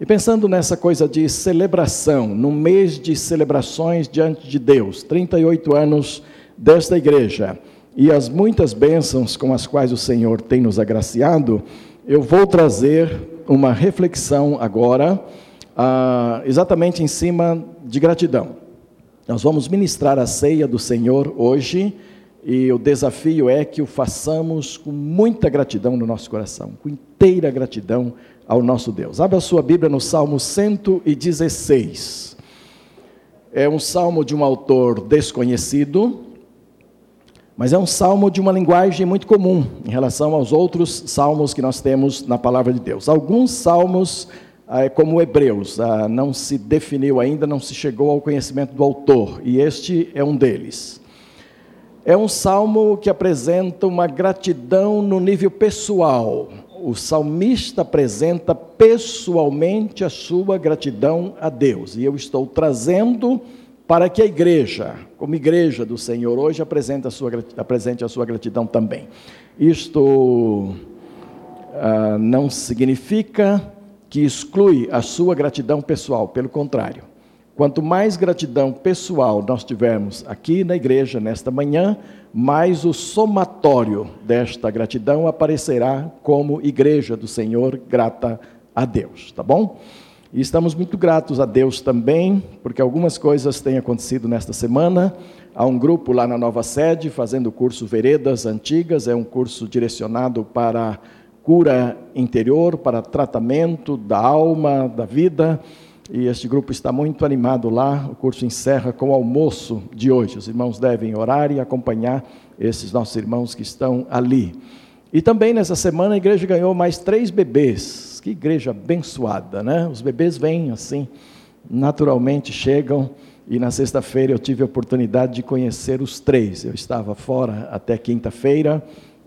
E pensando nessa coisa de celebração, no mês de celebrações diante de Deus, 38 anos desta igreja, e as muitas bênçãos com as quais o Senhor tem nos agraciado, eu vou trazer uma reflexão agora, ah, exatamente em cima de gratidão. Nós vamos ministrar a ceia do Senhor hoje, e o desafio é que o façamos com muita gratidão no nosso coração, com inteira gratidão ao nosso Deus. Abra a sua Bíblia no Salmo 116. É um salmo de um autor desconhecido, mas é um salmo de uma linguagem muito comum em relação aos outros salmos que nós temos na palavra de Deus. Alguns salmos, ah, como Hebreus, ah, não se definiu ainda, não se chegou ao conhecimento do autor, e este é um deles. É um salmo que apresenta uma gratidão no nível pessoal, o salmista apresenta pessoalmente a sua gratidão a Deus. E eu estou trazendo para que a igreja, como igreja do Senhor, hoje apresente a sua, apresente a sua gratidão também. Isto ah, não significa que exclui a sua gratidão pessoal, pelo contrário. Quanto mais gratidão pessoal nós tivermos aqui na igreja nesta manhã, mais o somatório desta gratidão aparecerá como igreja do Senhor grata a Deus, tá bom? E estamos muito gratos a Deus também, porque algumas coisas têm acontecido nesta semana. Há um grupo lá na nova sede fazendo o curso Veredas Antigas, é um curso direcionado para cura interior, para tratamento da alma, da vida e este grupo está muito animado lá. O curso encerra com o almoço de hoje. Os irmãos devem orar e acompanhar esses nossos irmãos que estão ali. E também nessa semana a igreja ganhou mais três bebês. Que igreja abençoada, né? Os bebês vêm assim, naturalmente chegam. E na sexta-feira eu tive a oportunidade de conhecer os três. Eu estava fora até quinta-feira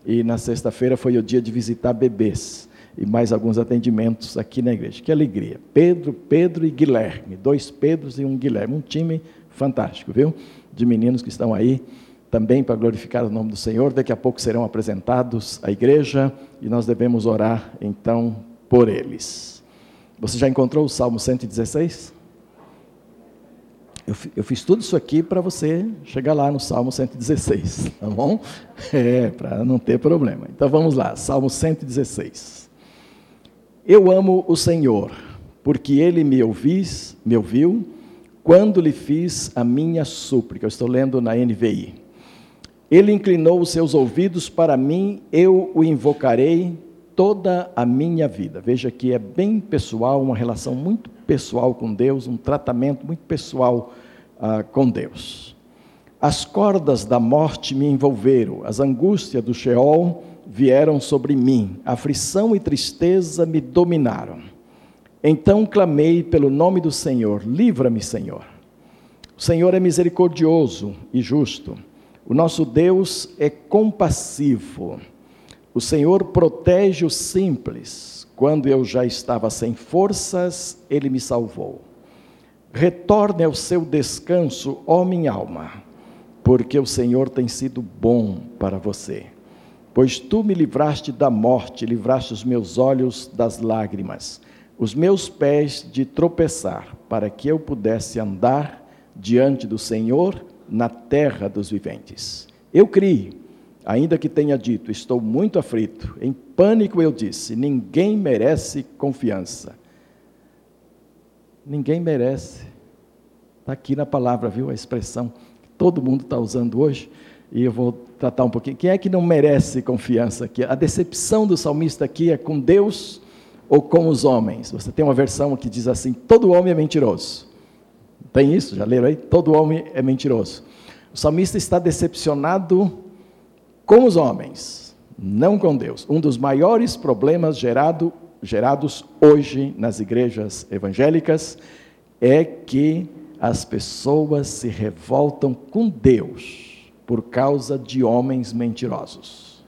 e na sexta-feira foi o dia de visitar bebês e mais alguns atendimentos aqui na igreja. Que alegria. Pedro, Pedro e Guilherme, dois Pedros e um Guilherme, um time fantástico, viu? De meninos que estão aí também para glorificar o nome do Senhor. Daqui a pouco serão apresentados à igreja e nós devemos orar então por eles. Você já encontrou o Salmo 116? Eu, eu fiz tudo isso aqui para você chegar lá no Salmo 116, tá bom? É, para não ter problema. Então vamos lá, Salmo 116. Eu amo o Senhor, porque ele me, ouvis, me ouviu quando lhe fiz a minha súplica. Eu estou lendo na NVI. Ele inclinou os seus ouvidos para mim, eu o invocarei toda a minha vida. Veja que é bem pessoal, uma relação muito pessoal com Deus, um tratamento muito pessoal uh, com Deus. As cordas da morte me envolveram, as angústias do Sheol vieram sobre mim, aflição e tristeza me dominaram. Então clamei pelo nome do Senhor: livra-me, Senhor. O Senhor é misericordioso e justo. O nosso Deus é compassivo. O Senhor protege os simples. Quando eu já estava sem forças, ele me salvou. Retorne ao seu descanso, ó minha alma, porque o Senhor tem sido bom para você. Pois tu me livraste da morte, livraste os meus olhos das lágrimas, os meus pés de tropeçar, para que eu pudesse andar diante do Senhor na terra dos viventes. Eu criei, ainda que tenha dito, estou muito aflito, em pânico eu disse: ninguém merece confiança. Ninguém merece. Está aqui na palavra, viu a expressão que todo mundo está usando hoje e eu vou tratar um pouquinho. Quem é que não merece confiança aqui? A decepção do salmista aqui é com Deus ou com os homens? Você tem uma versão que diz assim: todo homem é mentiroso. Tem isso? Já leram aí? Todo homem é mentiroso. O salmista está decepcionado com os homens, não com Deus. Um dos maiores problemas gerado, gerados hoje nas igrejas evangélicas é que as pessoas se revoltam com Deus por causa de homens mentirosos,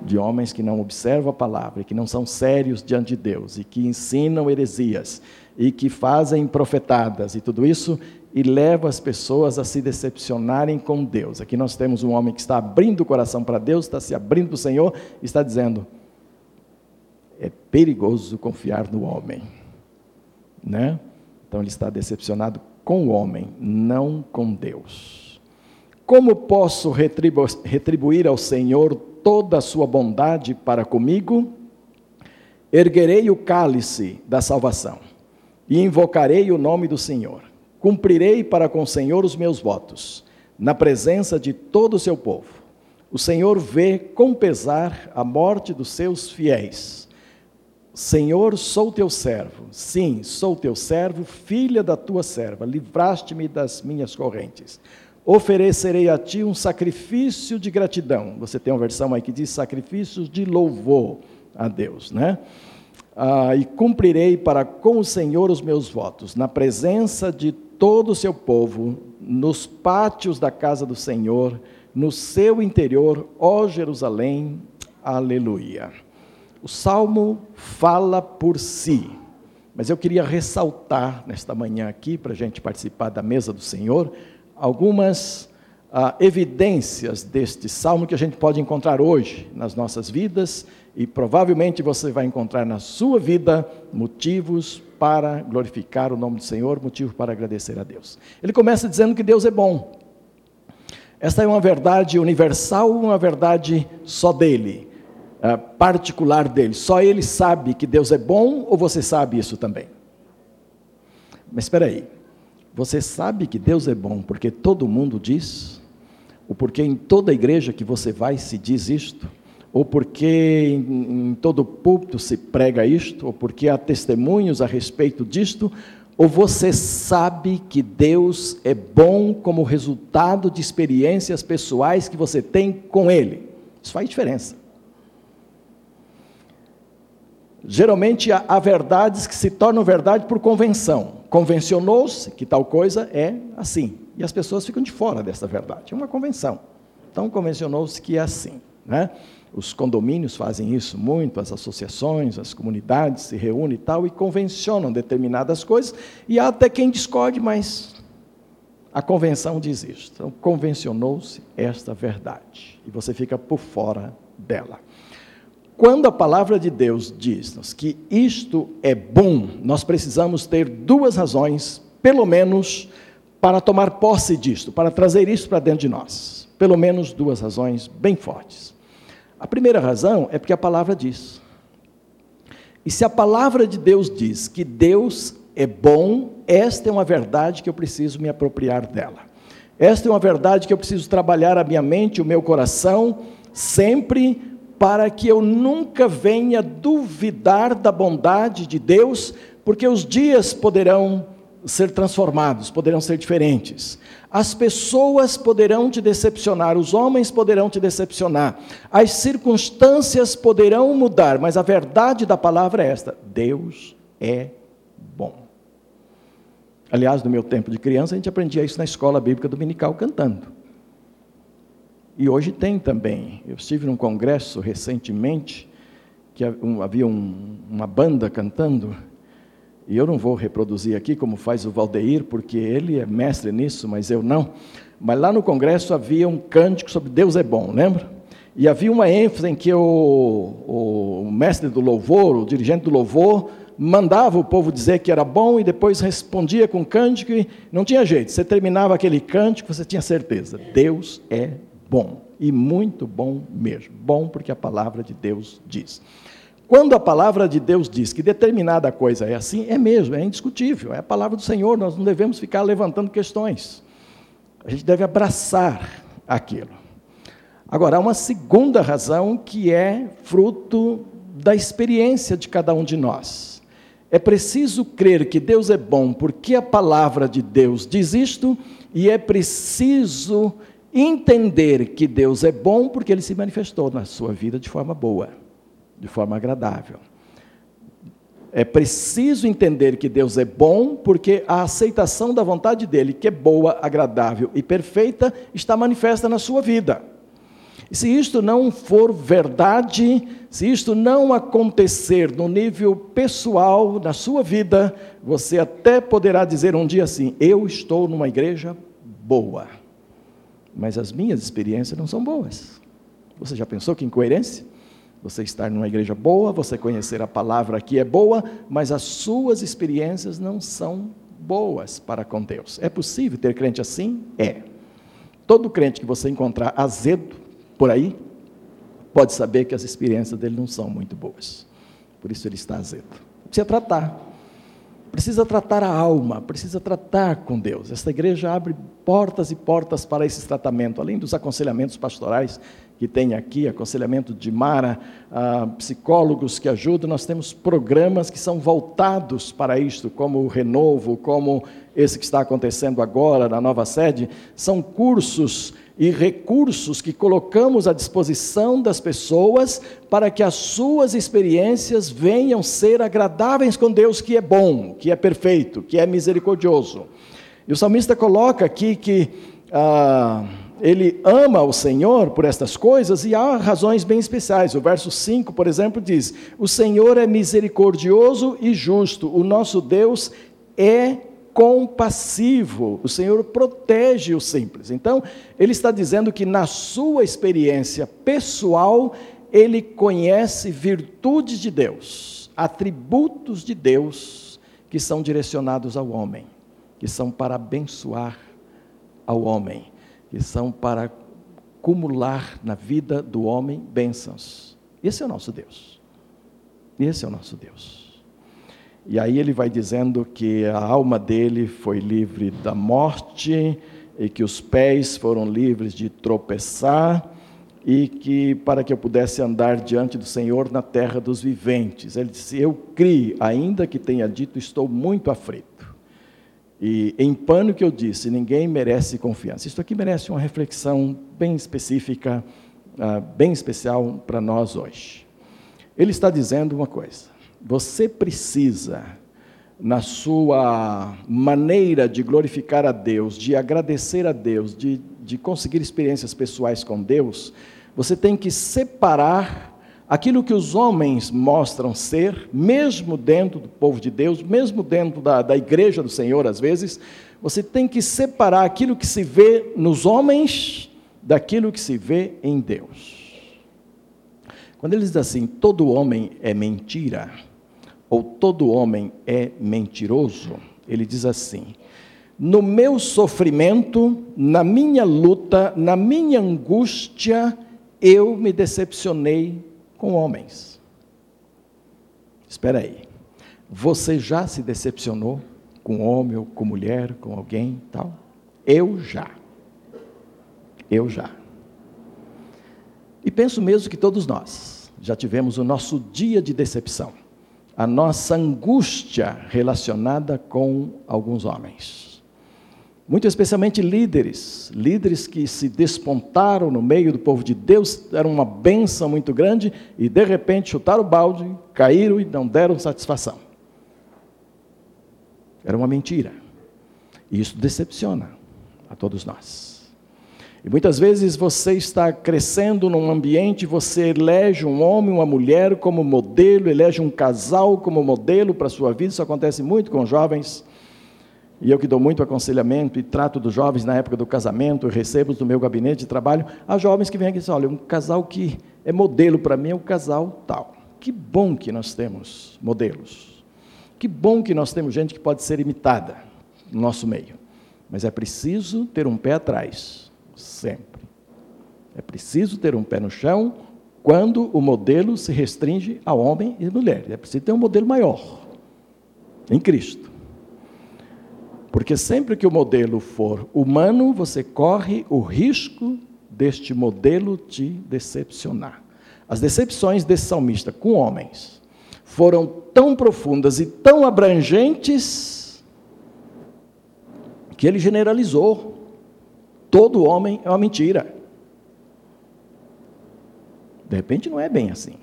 de homens que não observam a palavra, que não são sérios diante de Deus e que ensinam heresias e que fazem profetadas e tudo isso e leva as pessoas a se decepcionarem com Deus. Aqui nós temos um homem que está abrindo o coração para Deus, está se abrindo para o Senhor e está dizendo: é perigoso confiar no homem. né? Então ele está decepcionado com o homem, não com Deus. Como posso retribu retribuir ao Senhor toda a sua bondade para comigo? Erguerei o cálice da salvação e invocarei o nome do Senhor. Cumprirei para com o Senhor os meus votos, na presença de todo o seu povo. O Senhor vê com pesar a morte dos seus fiéis. Senhor, sou teu servo. Sim, sou teu servo, filha da tua serva. Livraste-me das minhas correntes. Oferecerei a ti um sacrifício de gratidão. Você tem uma versão aí que diz sacrifícios de louvor a Deus, né? Ah, e cumprirei para com o Senhor os meus votos, na presença de todo o seu povo, nos pátios da casa do Senhor, no seu interior, ó Jerusalém. Aleluia. O salmo fala por si, mas eu queria ressaltar nesta manhã aqui, para a gente participar da mesa do Senhor, algumas ah, evidências deste salmo que a gente pode encontrar hoje nas nossas vidas e provavelmente você vai encontrar na sua vida motivos para glorificar o nome do Senhor, motivo para agradecer a Deus. Ele começa dizendo que Deus é bom. Esta é uma verdade universal, uma verdade só dele. Ah, particular dele. Só ele sabe que Deus é bom ou você sabe isso também? Mas espera aí. Você sabe que Deus é bom porque todo mundo diz? Ou porque em toda igreja que você vai se diz isto? Ou porque em, em todo púlpito se prega isto? Ou porque há testemunhos a respeito disto? Ou você sabe que Deus é bom como resultado de experiências pessoais que você tem com Ele? Isso faz diferença. Geralmente há, verdades que se tornam verdade por convenção. Convencionou-se que tal coisa é assim. E as pessoas ficam de fora dessa verdade. É uma convenção. Então convencionou-se que é assim. Né? Os condomínios fazem isso muito, as associações, as comunidades se reúnem e tal, e convencionam determinadas coisas, e há até quem discorde, mas a convenção diz isso. Então, convencionou-se esta verdade, e você fica por fora dela. Quando a palavra de Deus diz-nos que isto é bom, nós precisamos ter duas razões, pelo menos, para tomar posse disto, para trazer isso para dentro de nós. Pelo menos duas razões bem fortes. A primeira razão é porque a palavra diz. E se a palavra de Deus diz que Deus é bom, esta é uma verdade que eu preciso me apropriar dela. Esta é uma verdade que eu preciso trabalhar a minha mente, o meu coração, sempre para que eu nunca venha duvidar da bondade de Deus, porque os dias poderão ser transformados, poderão ser diferentes. As pessoas poderão te decepcionar, os homens poderão te decepcionar, as circunstâncias poderão mudar, mas a verdade da palavra é esta: Deus é bom. Aliás, no meu tempo de criança, a gente aprendia isso na escola bíblica dominical cantando. E hoje tem também. Eu estive num congresso recentemente que havia um, uma banda cantando, e eu não vou reproduzir aqui como faz o Valdeir, porque ele é mestre nisso, mas eu não. Mas lá no congresso havia um cântico sobre Deus é bom, lembra? E havia uma ênfase em que o, o mestre do louvor, o dirigente do louvor, mandava o povo dizer que era bom e depois respondia com cântico e não tinha jeito. Você terminava aquele cântico, você tinha certeza: Deus é bom, e muito bom mesmo. Bom porque a palavra de Deus diz. Quando a palavra de Deus diz que determinada coisa é assim, é mesmo, é indiscutível, é a palavra do Senhor, nós não devemos ficar levantando questões. A gente deve abraçar aquilo. Agora, há uma segunda razão que é fruto da experiência de cada um de nós. É preciso crer que Deus é bom porque a palavra de Deus diz isto, e é preciso entender que Deus é bom porque ele se manifestou na sua vida de forma boa, de forma agradável. É preciso entender que Deus é bom porque a aceitação da vontade dele, que é boa, agradável e perfeita, está manifesta na sua vida. E se isto não for verdade, se isto não acontecer no nível pessoal, na sua vida, você até poderá dizer um dia assim: Eu estou numa igreja boa mas as minhas experiências não são boas. Você já pensou que incoerência? Você estar numa igreja boa, você conhecer a palavra que é boa, mas as suas experiências não são boas para com Deus. É possível ter crente assim? É. Todo crente que você encontrar azedo por aí, pode saber que as experiências dele não são muito boas. Por isso ele está azedo. Precisa tratar precisa tratar a alma, precisa tratar com Deus. Esta igreja abre portas e portas para esse tratamento, além dos aconselhamentos pastorais que tem aqui, aconselhamento de Mara, ah, psicólogos que ajudam, nós temos programas que são voltados para isto, como o Renovo, como esse que está acontecendo agora na nova sede, são cursos e recursos que colocamos à disposição das pessoas para que as suas experiências venham ser agradáveis com Deus, que é bom, que é perfeito, que é misericordioso. E o salmista coloca aqui que ah, ele ama o Senhor por estas coisas e há razões bem especiais. O verso 5, por exemplo, diz: O Senhor é misericordioso e justo, o nosso Deus é compassivo, o Senhor protege os simples. Então, ele está dizendo que na sua experiência pessoal, ele conhece virtudes de Deus, atributos de Deus que são direcionados ao homem, que são para abençoar ao homem, que são para acumular na vida do homem bênçãos. Esse é o nosso Deus. Esse é o nosso Deus. E aí ele vai dizendo que a alma dele foi livre da morte e que os pés foram livres de tropeçar e que para que eu pudesse andar diante do Senhor na terra dos viventes. Ele disse: Eu criei, ainda que tenha dito, estou muito aflito. E em que eu disse, ninguém merece confiança. Isso aqui merece uma reflexão bem específica, ah, bem especial para nós hoje. Ele está dizendo uma coisa: você precisa, na sua maneira de glorificar a Deus, de agradecer a Deus, de, de conseguir experiências pessoais com Deus, você tem que separar aquilo que os homens mostram ser, mesmo dentro do povo de Deus, mesmo dentro da, da igreja do Senhor, às vezes, você tem que separar aquilo que se vê nos homens daquilo que se vê em Deus. Quando ele diz assim, todo homem é mentira, ou todo homem é mentiroso, ele diz assim: no meu sofrimento, na minha luta, na minha angústia, eu me decepcionei com homens. Espera aí. Você já se decepcionou com homem ou com mulher, com alguém, tal? Eu já. Eu já. E penso mesmo que todos nós já tivemos o nosso dia de decepção a nossa angústia relacionada com alguns homens. Muito especialmente líderes, líderes que se despontaram no meio do povo de Deus, deram uma benção muito grande e de repente chutaram o balde, caíram e não deram satisfação. Era uma mentira. E isso decepciona a todos nós. E muitas vezes você está crescendo num ambiente, você elege um homem, uma mulher como modelo, elege um casal como modelo para a sua vida. Isso acontece muito com jovens. E eu que dou muito aconselhamento e trato dos jovens na época do casamento, recebo do meu gabinete de trabalho, há jovens que vêm aqui e dizem, olha, um casal que é modelo para mim é o casal tal. Que bom que nós temos modelos. Que bom que nós temos gente que pode ser imitada no nosso meio. Mas é preciso ter um pé atrás sempre. É preciso ter um pé no chão quando o modelo se restringe a homem e mulher. É preciso ter um modelo maior em Cristo. Porque sempre que o modelo for humano, você corre o risco deste modelo te decepcionar. As decepções desse salmista com homens foram tão profundas e tão abrangentes que ele generalizou todo homem é uma mentira. De repente não é bem assim.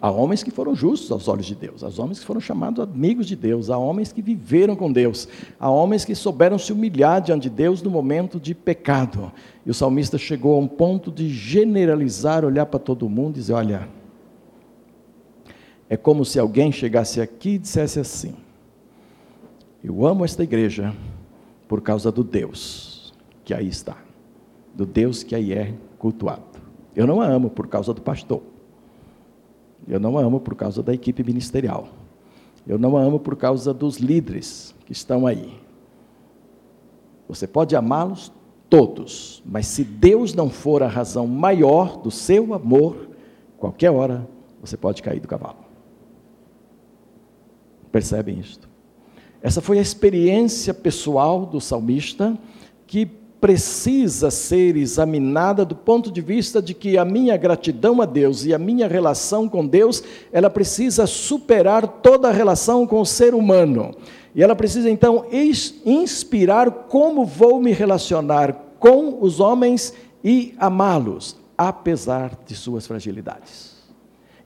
Há homens que foram justos aos olhos de Deus, há homens que foram chamados amigos de Deus, há homens que viveram com Deus, há homens que souberam se humilhar diante de Deus no momento de pecado. E o salmista chegou a um ponto de generalizar, olhar para todo mundo e dizer: Olha, é como se alguém chegasse aqui e dissesse assim: Eu amo esta igreja por causa do Deus que aí está, do Deus que aí é cultuado. Eu não a amo por causa do pastor. Eu não a amo por causa da equipe ministerial. Eu não a amo por causa dos líderes que estão aí. Você pode amá-los todos, mas se Deus não for a razão maior do seu amor, qualquer hora você pode cair do cavalo. Percebem isto? Essa foi a experiência pessoal do salmista que precisa ser examinada do ponto de vista de que a minha gratidão a Deus e a minha relação com Deus, ela precisa superar toda a relação com o ser humano. E ela precisa então inspirar como vou me relacionar com os homens e amá-los, apesar de suas fragilidades.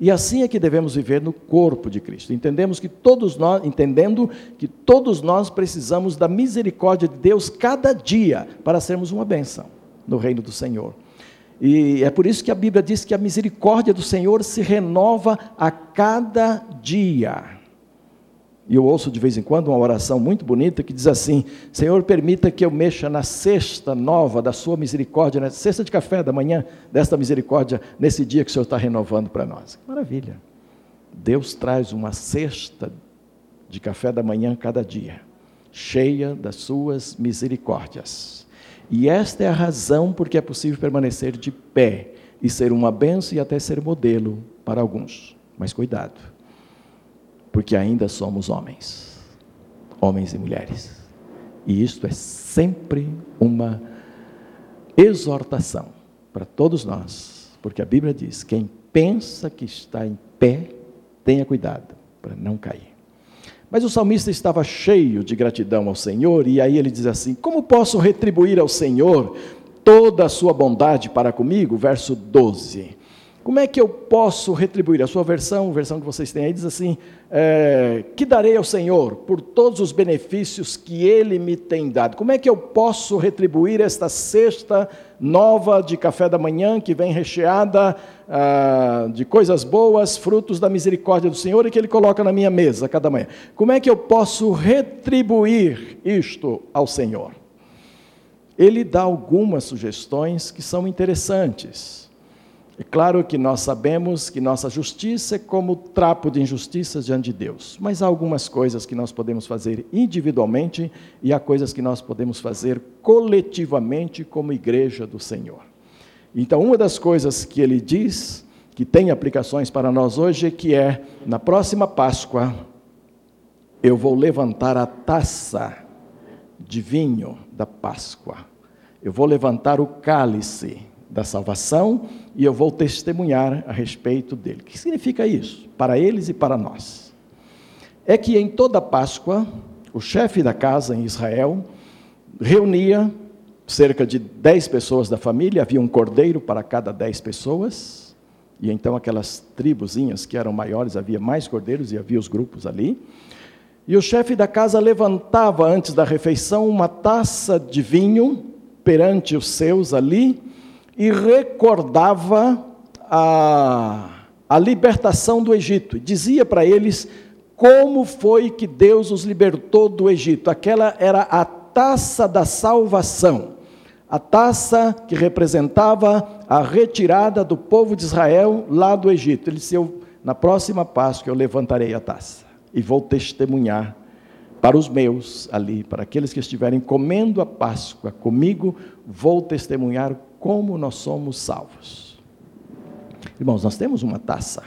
E assim é que devemos viver no corpo de Cristo. Entendemos que todos nós, entendendo que todos nós precisamos da misericórdia de Deus cada dia para sermos uma bênção no reino do Senhor. E é por isso que a Bíblia diz que a misericórdia do Senhor se renova a cada dia. E eu ouço de vez em quando uma oração muito bonita que diz assim: Senhor, permita que eu mexa na cesta nova da Sua misericórdia, na cesta de café da manhã desta misericórdia, nesse dia que o Senhor está renovando para nós. Maravilha! Deus traz uma cesta de café da manhã cada dia, cheia das Suas misericórdias. E esta é a razão por que é possível permanecer de pé e ser uma benção e até ser modelo para alguns. Mas cuidado porque ainda somos homens, homens e mulheres. E isto é sempre uma exortação para todos nós, porque a Bíblia diz: quem pensa que está em pé, tenha cuidado para não cair. Mas o salmista estava cheio de gratidão ao Senhor, e aí ele diz assim: Como posso retribuir ao Senhor toda a sua bondade para comigo? Verso 12. Como é que eu posso retribuir? A sua versão, a versão que vocês têm aí, diz assim: é, Que darei ao Senhor por todos os benefícios que Ele me tem dado? Como é que eu posso retribuir esta cesta nova de café da manhã, que vem recheada ah, de coisas boas, frutos da misericórdia do Senhor e que Ele coloca na minha mesa cada manhã? Como é que eu posso retribuir isto ao Senhor? Ele dá algumas sugestões que são interessantes. É claro que nós sabemos que nossa justiça é como trapo de injustiça diante de Deus, mas há algumas coisas que nós podemos fazer individualmente e há coisas que nós podemos fazer coletivamente como igreja do Senhor. Então, uma das coisas que ele diz, que tem aplicações para nós hoje, é que é, na próxima Páscoa, eu vou levantar a taça de vinho da Páscoa, eu vou levantar o cálice da salvação e eu vou testemunhar a respeito dele. O que significa isso? Para eles e para nós. É que em toda Páscoa, o chefe da casa em Israel reunia cerca de dez pessoas da família, havia um cordeiro para cada dez pessoas, e então aquelas tribuzinhas que eram maiores, havia mais cordeiros e havia os grupos ali. E o chefe da casa levantava antes da refeição uma taça de vinho perante os seus ali, e recordava a, a libertação do Egito. Dizia para eles como foi que Deus os libertou do Egito. Aquela era a taça da salvação, a taça que representava a retirada do povo de Israel lá do Egito. Ele disse: eu, na próxima Páscoa eu levantarei a taça e vou testemunhar para os meus ali, para aqueles que estiverem comendo a Páscoa comigo, vou testemunhar como nós somos salvos. Irmãos, nós temos uma taça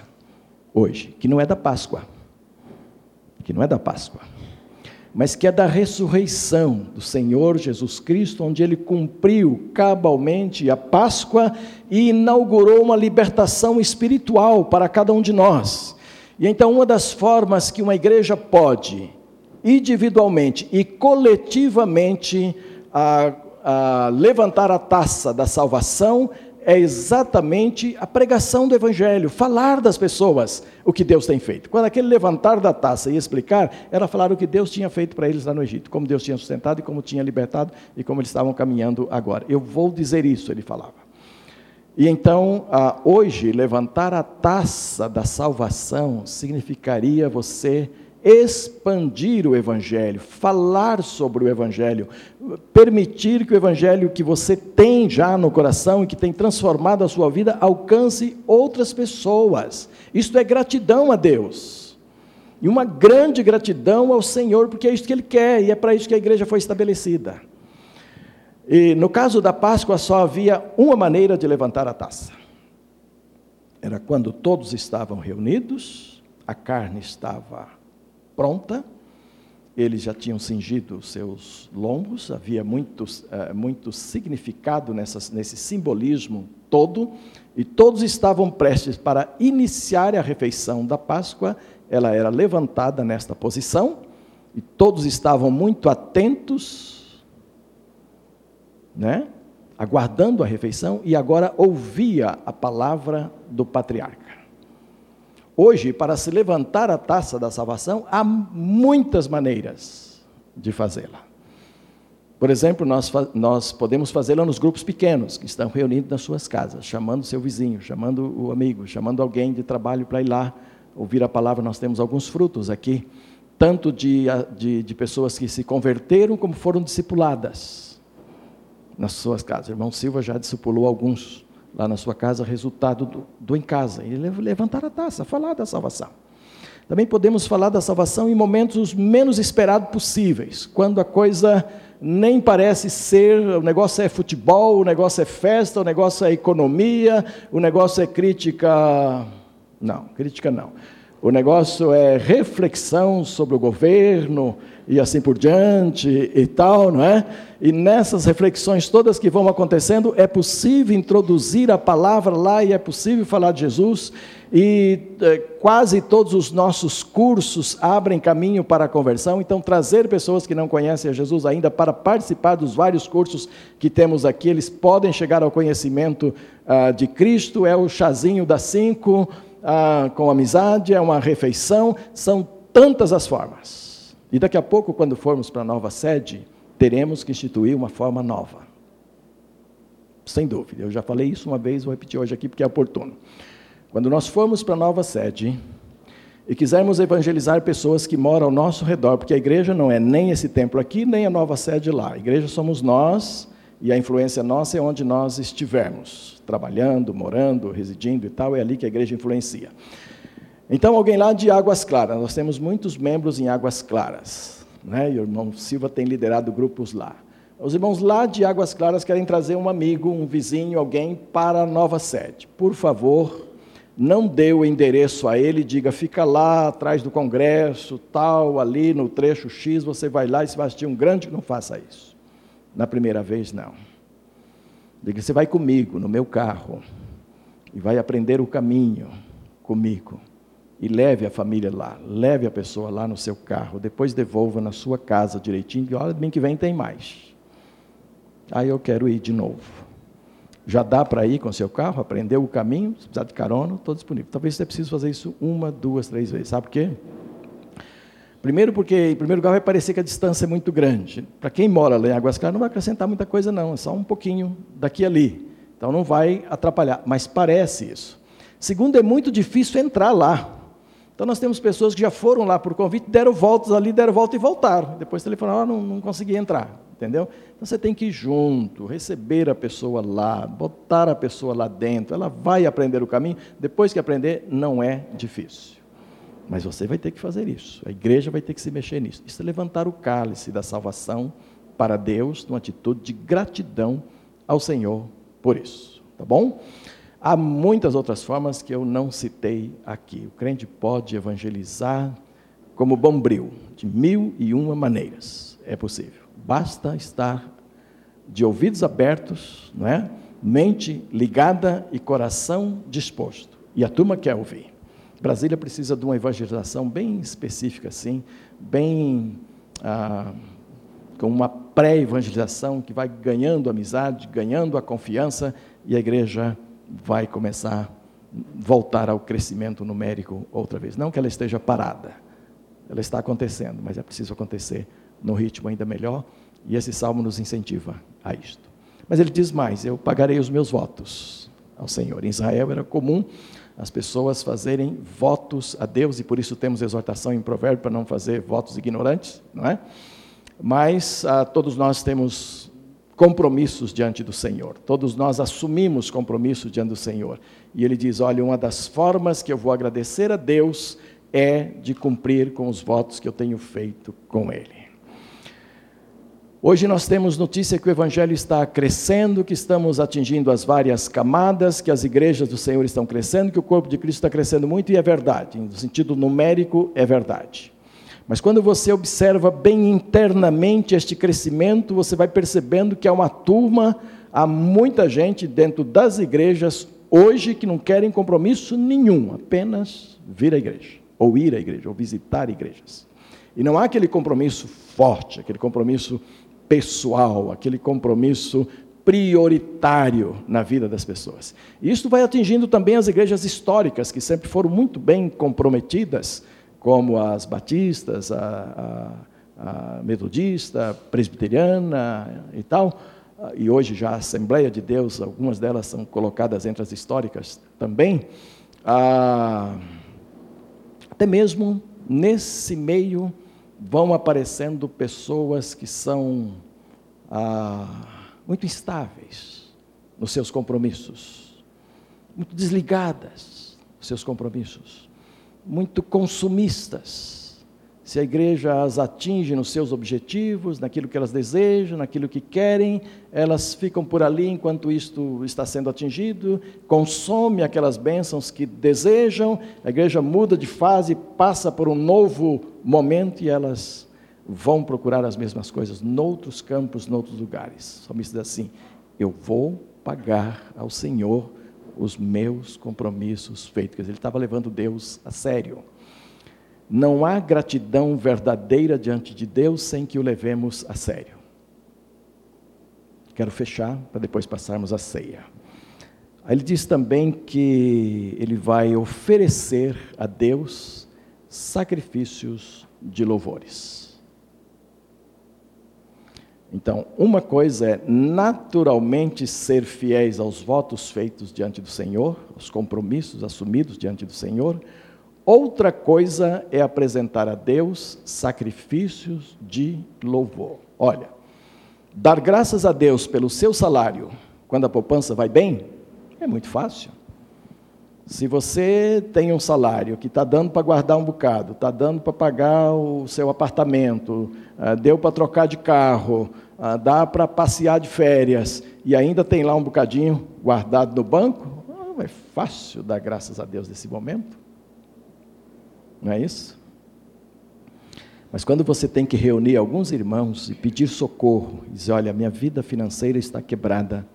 hoje, que não é da Páscoa, que não é da Páscoa, mas que é da ressurreição do Senhor Jesus Cristo, onde ele cumpriu cabalmente a Páscoa e inaugurou uma libertação espiritual para cada um de nós. E então, uma das formas que uma igreja pode, individualmente e coletivamente, a levantar a taça da salvação é exatamente a pregação do Evangelho, falar das pessoas o que Deus tem feito. Quando aquele levantar da taça e explicar, era falar o que Deus tinha feito para eles lá no Egito, como Deus tinha sustentado e como tinha libertado e como eles estavam caminhando agora. Eu vou dizer isso, ele falava. E então, hoje, levantar a taça da salvação significaria você expandir o Evangelho, falar sobre o Evangelho, permitir que o Evangelho que você tem já no coração e que tem transformado a sua vida alcance outras pessoas. Isto é gratidão a Deus. E uma grande gratidão ao Senhor, porque é isso que Ele quer e é para isso que a igreja foi estabelecida. E no caso da Páscoa só havia uma maneira de levantar a taça. Era quando todos estavam reunidos, a carne estava pronta, eles já tinham cingido os seus lombos, havia muito, uh, muito significado nessa, nesse simbolismo todo, e todos estavam prestes para iniciar a refeição da Páscoa. Ela era levantada nesta posição, e todos estavam muito atentos, né? aguardando a refeição, e agora ouvia a palavra do patriarca. Hoje, para se levantar a taça da salvação, há muitas maneiras de fazê-la. Por exemplo, nós, nós podemos fazê-la nos grupos pequenos, que estão reunidos nas suas casas, chamando seu vizinho, chamando o amigo, chamando alguém de trabalho para ir lá ouvir a palavra. Nós temos alguns frutos aqui, tanto de, de, de pessoas que se converteram, como foram discipuladas nas suas casas. O irmão Silva já discipulou alguns lá na sua casa, resultado do, do em casa. E levantar a taça, falar da salvação. Também podemos falar da salvação em momentos os menos esperados possíveis, quando a coisa nem parece ser, o negócio é futebol, o negócio é festa, o negócio é economia, o negócio é crítica. Não, crítica não. O negócio é reflexão sobre o governo, e assim por diante e tal, não é? E nessas reflexões todas que vão acontecendo, é possível introduzir a palavra lá e é possível falar de Jesus. E é, quase todos os nossos cursos abrem caminho para a conversão. Então, trazer pessoas que não conhecem a Jesus ainda para participar dos vários cursos que temos aqui, eles podem chegar ao conhecimento ah, de Cristo. É o chazinho das cinco, ah, com amizade, é uma refeição. São tantas as formas. E daqui a pouco, quando formos para a nova sede, teremos que instituir uma forma nova. Sem dúvida. Eu já falei isso uma vez, vou repetir hoje aqui porque é oportuno. Quando nós formos para a nova sede e quisermos evangelizar pessoas que moram ao nosso redor, porque a igreja não é nem esse templo aqui, nem a nova sede lá. A igreja somos nós e a influência nossa é onde nós estivermos, trabalhando, morando, residindo e tal, é ali que a igreja influencia. Então, alguém lá de Águas Claras, nós temos muitos membros em Águas Claras, né? e o irmão Silva tem liderado grupos lá. Os irmãos lá de Águas Claras querem trazer um amigo, um vizinho, alguém para a nova sede. Por favor, não dê o endereço a ele, diga, fica lá atrás do congresso, tal, ali no trecho X, você vai lá e se vai assistir um grande. Não faça isso. Na primeira vez, não. Diga, você vai comigo, no meu carro, e vai aprender o caminho comigo e leve a família lá, leve a pessoa lá no seu carro, depois devolva na sua casa direitinho, e olha, bem que vem tem mais. Aí eu quero ir de novo. Já dá para ir com seu carro, aprendeu o caminho, se precisar de carona, estou disponível. Talvez você precise fazer isso uma, duas, três vezes. Sabe por quê? Primeiro porque, em primeiro lugar, vai parecer que a distância é muito grande. Para quem mora lá em Águas Claras, não vai acrescentar muita coisa não, é só um pouquinho daqui e ali. Então não vai atrapalhar, mas parece isso. Segundo, é muito difícil entrar lá. Então nós temos pessoas que já foram lá por convite, deram voltas ali, deram volta e voltaram. Depois telefonaram, ah, não, não consegui entrar, entendeu? Então você tem que ir junto, receber a pessoa lá, botar a pessoa lá dentro. Ela vai aprender o caminho. Depois que aprender, não é difícil. Mas você vai ter que fazer isso. A igreja vai ter que se mexer nisso. Isso é levantar o cálice da salvação para Deus, numa atitude de gratidão ao Senhor por isso. Tá bom? Há muitas outras formas que eu não citei aqui. O crente pode evangelizar como bombril, de mil e uma maneiras. É possível. Basta estar de ouvidos abertos, não é? mente ligada e coração disposto. E a turma quer ouvir. Brasília precisa de uma evangelização bem específica, assim, bem ah, com uma pré-evangelização que vai ganhando amizade, ganhando a confiança e a igreja vai começar a voltar ao crescimento numérico outra vez. Não que ela esteja parada, ela está acontecendo, mas é preciso acontecer no ritmo ainda melhor, e esse salmo nos incentiva a isto. Mas ele diz mais: Eu pagarei os meus votos ao Senhor. Em Israel era comum as pessoas fazerem votos a Deus, e por isso temos exortação em provérbio para não fazer votos ignorantes, não é? Mas ah, todos nós temos compromissos diante do Senhor, todos nós assumimos compromissos diante do Senhor. E ele diz: Olha, uma das formas que eu vou agradecer a Deus é de cumprir com os votos que eu tenho feito com Ele. Hoje nós temos notícia que o Evangelho está crescendo, que estamos atingindo as várias camadas, que as igrejas do Senhor estão crescendo, que o corpo de Cristo está crescendo muito, e é verdade, no sentido numérico, é verdade. Mas quando você observa bem internamente este crescimento, você vai percebendo que há uma turma, há muita gente dentro das igrejas hoje que não querem compromisso nenhum, apenas vir à igreja, ou ir à igreja, ou visitar igrejas. E não há aquele compromisso forte, aquele compromisso pessoal, aquele compromisso prioritário na vida das pessoas. E isso vai atingindo também as igrejas históricas, que sempre foram muito bem comprometidas, como as batistas, a, a, a metodista, presbiteriana e tal, e hoje já a Assembleia de Deus, algumas delas são colocadas entre as históricas também, ah, até mesmo nesse meio vão aparecendo pessoas que são ah, muito instáveis nos seus compromissos, muito desligadas dos seus compromissos, muito consumistas se a igreja as atinge nos seus objetivos, naquilo que elas desejam, naquilo que querem, elas ficam por ali enquanto isto está sendo atingido, consome aquelas bênçãos que desejam, a igreja muda de fase, passa por um novo momento e elas vão procurar as mesmas coisas noutros campos, noutros lugares. Só me diz assim: eu vou pagar ao Senhor os meus compromissos feitos. Ele estava levando Deus a sério. Não há gratidão verdadeira diante de Deus sem que o levemos a sério. Quero fechar para depois passarmos à ceia. Ele diz também que ele vai oferecer a Deus sacrifícios de louvores. Então, uma coisa é naturalmente ser fiéis aos votos feitos diante do Senhor, aos compromissos assumidos diante do Senhor. Outra coisa é apresentar a Deus sacrifícios de louvor. Olha, dar graças a Deus pelo seu salário quando a poupança vai bem é muito fácil. Se você tem um salário que está dando para guardar um bocado, está dando para pagar o seu apartamento, ah, deu para trocar de carro, ah, dá para passear de férias e ainda tem lá um bocadinho guardado no banco, ah, é fácil dar graças a Deus nesse momento. Não é isso? Mas quando você tem que reunir alguns irmãos e pedir socorro, e dizer: olha, minha vida financeira está quebrada,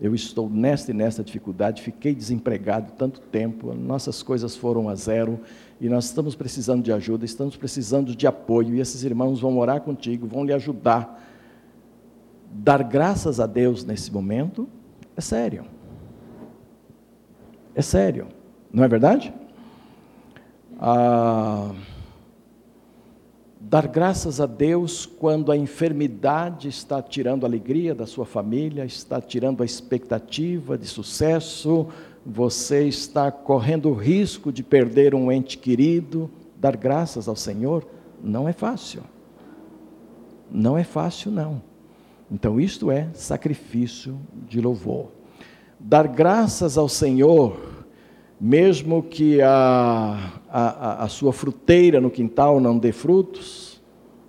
eu estou nesta e nesta dificuldade, fiquei desempregado tanto tempo, nossas coisas foram a zero e nós estamos precisando de ajuda, estamos precisando de apoio, e esses irmãos vão orar contigo, vão lhe ajudar. Dar graças a Deus nesse momento é sério. É sério, não é verdade? A dar graças a Deus quando a enfermidade está tirando a alegria da sua família, está tirando a expectativa de sucesso, você está correndo o risco de perder um ente querido. Dar graças ao Senhor não é fácil. Não é fácil, não. Então, isto é sacrifício de louvor. Dar graças ao Senhor mesmo que a, a, a sua fruteira no quintal não dê frutos,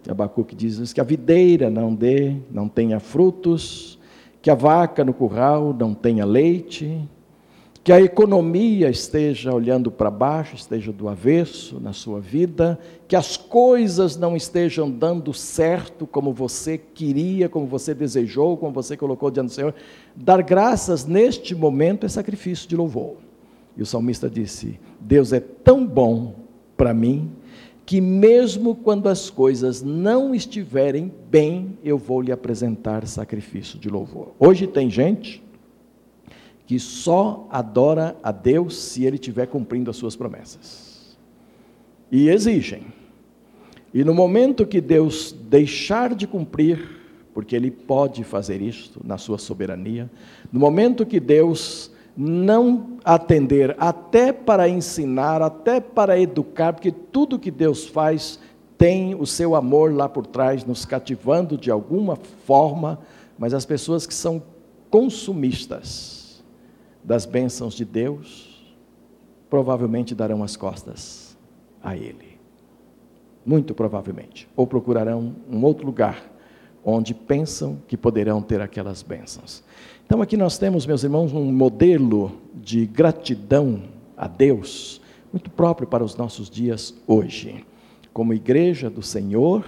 Abacuque diz que a videira não dê, não tenha frutos, que a vaca no curral não tenha leite, que a economia esteja olhando para baixo, esteja do avesso na sua vida, que as coisas não estejam dando certo como você queria, como você desejou, como você colocou diante do Senhor. Dar graças neste momento é sacrifício de louvor. E o salmista disse: Deus é tão bom para mim que, mesmo quando as coisas não estiverem bem, eu vou lhe apresentar sacrifício de louvor. Hoje tem gente que só adora a Deus se ele estiver cumprindo as suas promessas. E exigem. E no momento que Deus deixar de cumprir, porque Ele pode fazer isto na sua soberania, no momento que Deus não atender até para ensinar, até para educar, porque tudo que Deus faz tem o seu amor lá por trás, nos cativando de alguma forma, mas as pessoas que são consumistas das bênçãos de Deus, provavelmente darão as costas a Ele. Muito provavelmente. Ou procurarão um outro lugar onde pensam que poderão ter aquelas bênçãos. Então, aqui nós temos, meus irmãos, um modelo de gratidão a Deus, muito próprio para os nossos dias hoje. Como igreja do Senhor,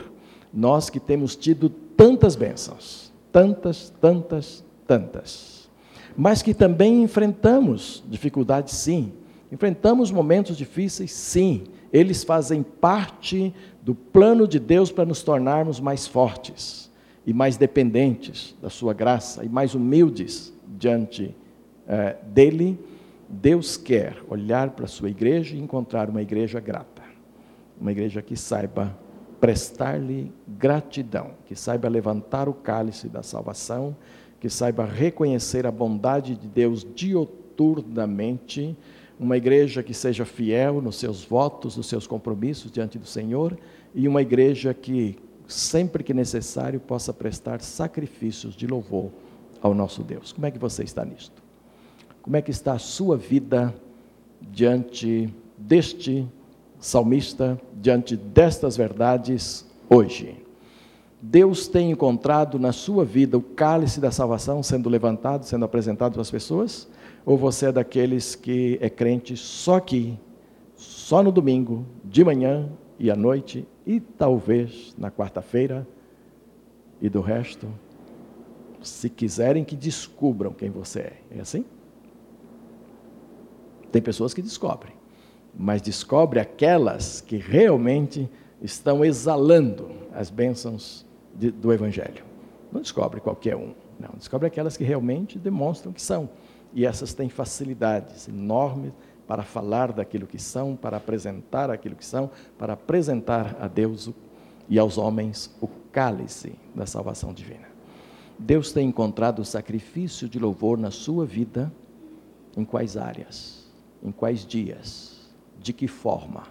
nós que temos tido tantas bênçãos, tantas, tantas, tantas, mas que também enfrentamos dificuldades, sim, enfrentamos momentos difíceis, sim, eles fazem parte do plano de Deus para nos tornarmos mais fortes e mais dependentes da Sua graça e mais humildes diante eh, dele. Deus quer olhar para a sua igreja e encontrar uma igreja grata uma igreja que saiba prestar-lhe gratidão, que saiba levantar o cálice da salvação, que saiba reconhecer a bondade de Deus dioturnamente, uma igreja que seja fiel nos seus votos, nos seus compromissos diante do Senhor, e uma igreja que, sempre que necessário, possa prestar sacrifícios de louvor ao nosso Deus. Como é que você está nisto? Como é que está a sua vida diante deste salmista diante destas verdades hoje. Deus tem encontrado na sua vida o cálice da salvação sendo levantado, sendo apresentado para as pessoas? Ou você é daqueles que é crente só aqui, só no domingo, de manhã e à noite, e talvez na quarta-feira, e do resto, se quiserem que descubram quem você é? É assim? Tem pessoas que descobrem mas descobre aquelas que realmente estão exalando as bênçãos de, do Evangelho. Não descobre qualquer um, não. Descobre aquelas que realmente demonstram que são. E essas têm facilidades enormes para falar daquilo que são, para apresentar aquilo que são, para apresentar a Deus e aos homens o cálice da salvação divina. Deus tem encontrado sacrifício de louvor na sua vida em quais áreas, em quais dias, de que forma?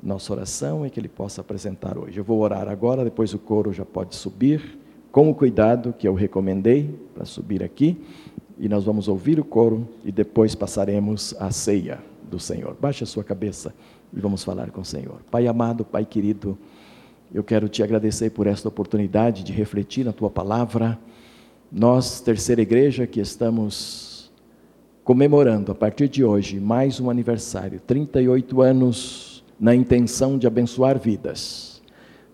Nossa oração é que ele possa apresentar hoje. Eu vou orar agora, depois o coro já pode subir, com o cuidado que eu recomendei para subir aqui, e nós vamos ouvir o coro e depois passaremos à ceia do Senhor. Baixe a sua cabeça e vamos falar com o Senhor. Pai amado, Pai querido, eu quero te agradecer por esta oportunidade de refletir na tua palavra. Nós, terceira igreja, que estamos comemorando a partir de hoje mais um aniversário, 38 anos na intenção de abençoar vidas.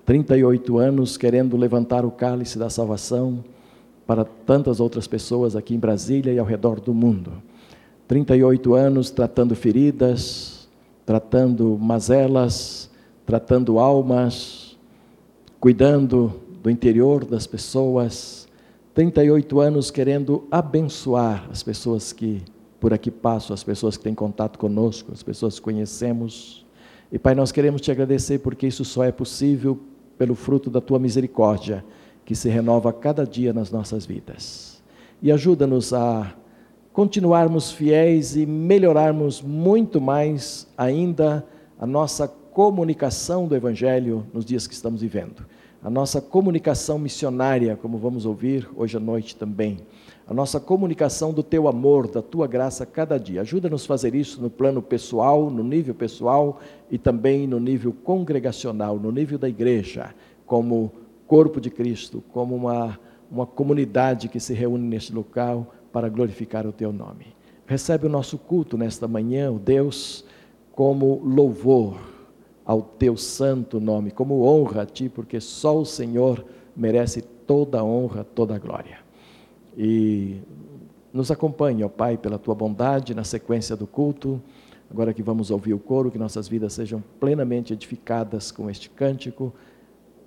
38 anos querendo levantar o cálice da salvação para tantas outras pessoas aqui em Brasília e ao redor do mundo. 38 anos tratando feridas, tratando mazelas, tratando almas, cuidando do interior das pessoas. 38 anos querendo abençoar as pessoas que por aqui passam, as pessoas que têm contato conosco, as pessoas que conhecemos. E Pai, nós queremos te agradecer porque isso só é possível pelo fruto da tua misericórdia, que se renova a cada dia nas nossas vidas. E ajuda-nos a continuarmos fiéis e melhorarmos muito mais ainda a nossa comunicação do Evangelho nos dias que estamos vivendo. A nossa comunicação missionária, como vamos ouvir hoje à noite também a nossa comunicação do teu amor, da tua graça cada dia. Ajuda-nos a fazer isso no plano pessoal, no nível pessoal e também no nível congregacional, no nível da igreja, como corpo de Cristo, como uma, uma comunidade que se reúne neste local para glorificar o teu nome. Recebe o nosso culto nesta manhã, o Deus, como louvor ao teu santo nome, como honra a ti, porque só o Senhor merece toda a honra, toda a glória. E nos acompanhe, ó Pai, pela tua bondade na sequência do culto. Agora que vamos ouvir o coro, que nossas vidas sejam plenamente edificadas com este cântico.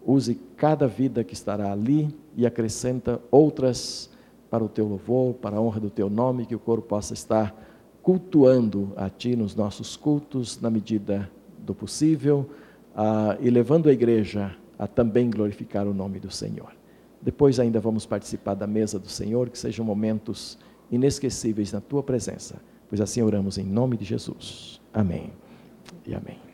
Use cada vida que estará ali e acrescenta outras para o teu louvor, para a honra do teu nome, que o coro possa estar cultuando a Ti nos nossos cultos, na medida do possível, ah, e levando a igreja a também glorificar o nome do Senhor. Depois ainda vamos participar da mesa do Senhor, que sejam momentos inesquecíveis na tua presença. Pois assim oramos em nome de Jesus. Amém e amém.